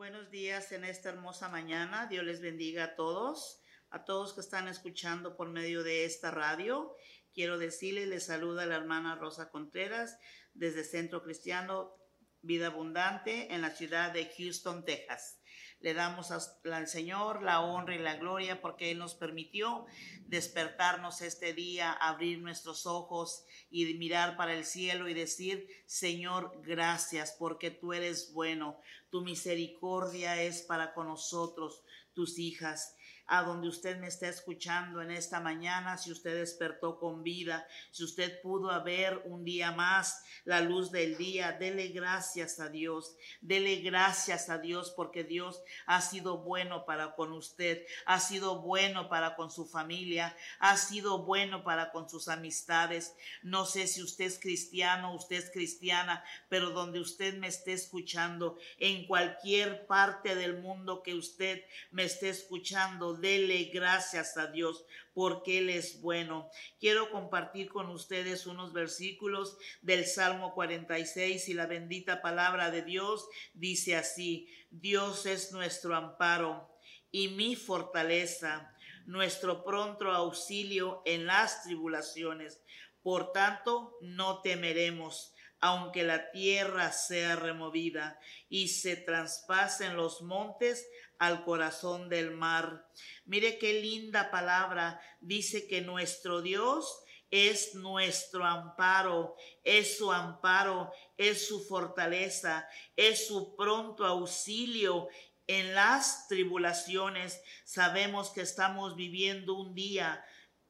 Buenos días en esta hermosa mañana. Dios les bendiga a todos, a todos que están escuchando por medio de esta radio. Quiero decirles, les saluda la hermana Rosa Contreras desde Centro Cristiano Vida Abundante en la ciudad de Houston, Texas. Le damos al Señor la honra y la gloria porque Él nos permitió despertarnos este día, abrir nuestros ojos y mirar para el cielo y decir, Señor, gracias porque tú eres bueno, tu misericordia es para con nosotros, tus hijas a donde usted me está escuchando en esta mañana, si usted despertó con vida, si usted pudo haber un día más la luz del día, dele gracias a Dios, dele gracias a Dios porque Dios ha sido bueno para con usted, ha sido bueno para con su familia, ha sido bueno para con sus amistades. No sé si usted es cristiano, usted es cristiana, pero donde usted me esté escuchando, en cualquier parte del mundo que usted me esté escuchando, dele gracias a Dios porque Él es bueno. Quiero compartir con ustedes unos versículos del Salmo 46 y la bendita palabra de Dios dice así, Dios es nuestro amparo y mi fortaleza, nuestro pronto auxilio en las tribulaciones. Por tanto, no temeremos aunque la tierra sea removida y se traspasen los montes al corazón del mar. Mire qué linda palabra. Dice que nuestro Dios es nuestro amparo, es su amparo, es su fortaleza, es su pronto auxilio en las tribulaciones. Sabemos que estamos viviendo un día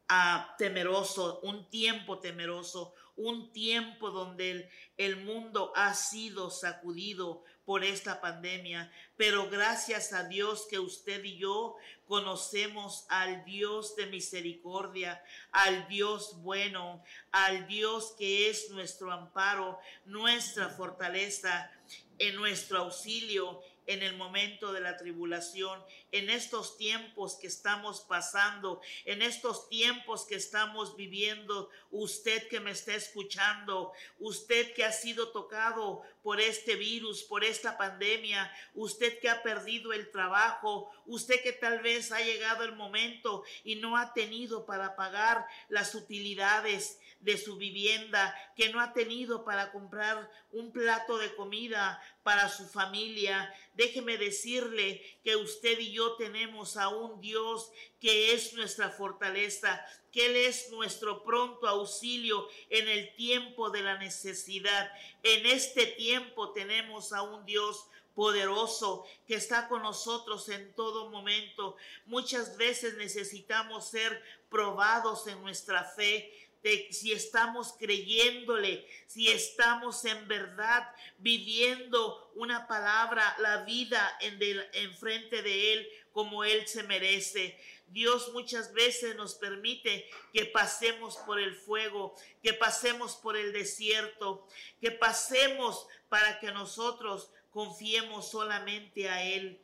ah, temeroso, un tiempo temeroso, un tiempo donde el, el mundo ha sido sacudido por esta pandemia, pero gracias a Dios que usted y yo conocemos al Dios de misericordia, al Dios bueno, al Dios que es nuestro amparo, nuestra fortaleza, en nuestro auxilio en el momento de la tribulación, en estos tiempos que estamos pasando, en estos tiempos que estamos viviendo, usted que me está escuchando, usted que ha sido tocado por este virus, por esta pandemia, usted que ha perdido el trabajo, usted que tal vez ha llegado el momento y no ha tenido para pagar las utilidades de su vivienda, que no ha tenido para comprar un plato de comida para su familia. Déjeme decirle que usted y yo tenemos a un Dios que es nuestra fortaleza, que Él es nuestro pronto auxilio en el tiempo de la necesidad. En este tiempo tenemos a un Dios poderoso que está con nosotros en todo momento. Muchas veces necesitamos ser probados en nuestra fe de si estamos creyéndole, si estamos en verdad viviendo una palabra, la vida en, en frente de Él como Él se merece. Dios muchas veces nos permite que pasemos por el fuego, que pasemos por el desierto, que pasemos para que nosotros confiemos solamente a Él.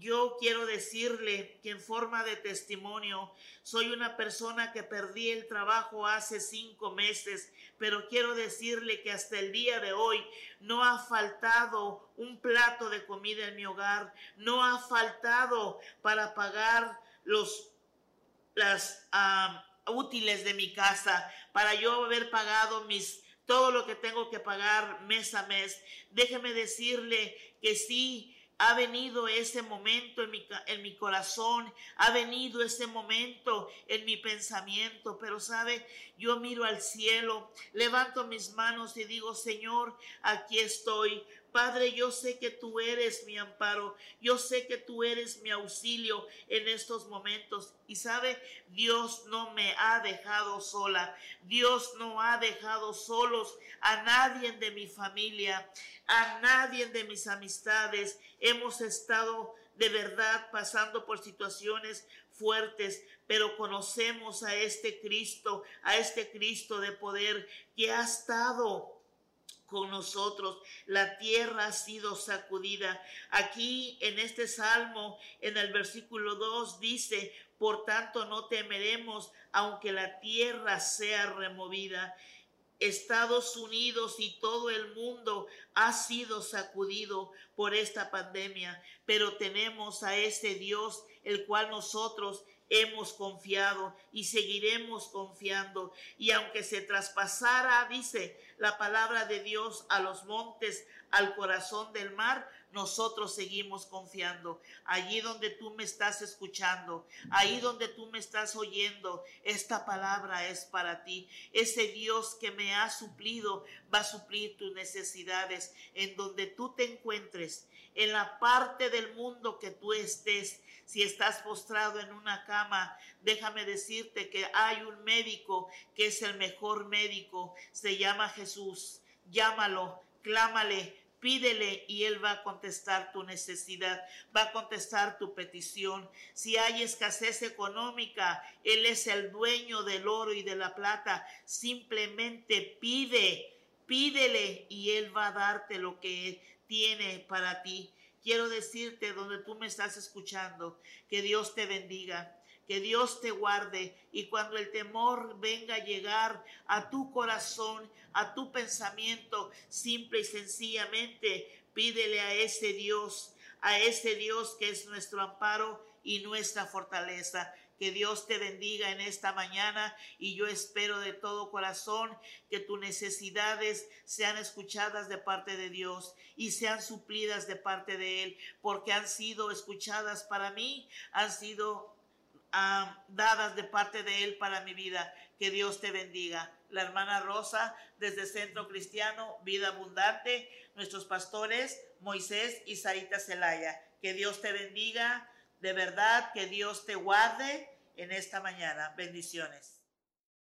Yo quiero decirle que en forma de testimonio soy una persona que perdí el trabajo hace cinco meses, pero quiero decirle que hasta el día de hoy no ha faltado un plato de comida en mi hogar, no ha faltado para pagar los las útiles de mi casa, para yo haber pagado mis todo lo que tengo que pagar mes a mes. Déjeme decirle que sí ha venido ese momento en mi, en mi corazón, ha venido ese momento en mi pensamiento, pero sabe, yo miro al cielo, levanto mis manos y digo, Señor, aquí estoy, Padre, yo sé que tú eres mi amparo, yo sé que tú eres mi auxilio en estos momentos. Y sabe, Dios no me ha dejado sola, Dios no ha dejado solos a nadie de mi familia, a nadie de mis amistades. Hemos estado de verdad pasando por situaciones fuertes, pero conocemos a este Cristo, a este Cristo de poder que ha estado con nosotros. La tierra ha sido sacudida. Aquí en este salmo, en el versículo 2, dice, por tanto no temeremos aunque la tierra sea removida. Estados Unidos y todo el mundo ha sido sacudido por esta pandemia, pero tenemos a ese Dios el cual nosotros hemos confiado y seguiremos confiando. Y aunque se traspasara, dice la palabra de Dios, a los montes, al corazón del mar, nosotros seguimos confiando. Allí donde tú me estás escuchando, ahí donde tú me estás oyendo, esta palabra es para ti. Ese Dios que me ha suplido va a suplir tus necesidades en donde tú te encuentres, en la parte del mundo que tú estés. Si estás postrado en una cama, déjame decirte que hay un médico que es el mejor médico. Se llama Jesús. Llámalo, clámale, Pídele y Él va a contestar tu necesidad, va a contestar tu petición. Si hay escasez económica, Él es el dueño del oro y de la plata. Simplemente pide, pídele y Él va a darte lo que tiene para ti. Quiero decirte donde tú me estás escuchando, que Dios te bendiga que Dios te guarde y cuando el temor venga a llegar a tu corazón, a tu pensamiento, simple y sencillamente pídele a ese Dios, a ese Dios que es nuestro amparo y nuestra fortaleza. Que Dios te bendiga en esta mañana y yo espero de todo corazón que tus necesidades sean escuchadas de parte de Dios y sean suplidas de parte de Él, porque han sido escuchadas para mí, han sido dadas de parte de Él para mi vida. Que Dios te bendiga. La hermana Rosa desde Centro Cristiano, Vida Abundante, nuestros pastores Moisés y Sarita Celaya. Que Dios te bendiga. De verdad, que Dios te guarde en esta mañana. Bendiciones.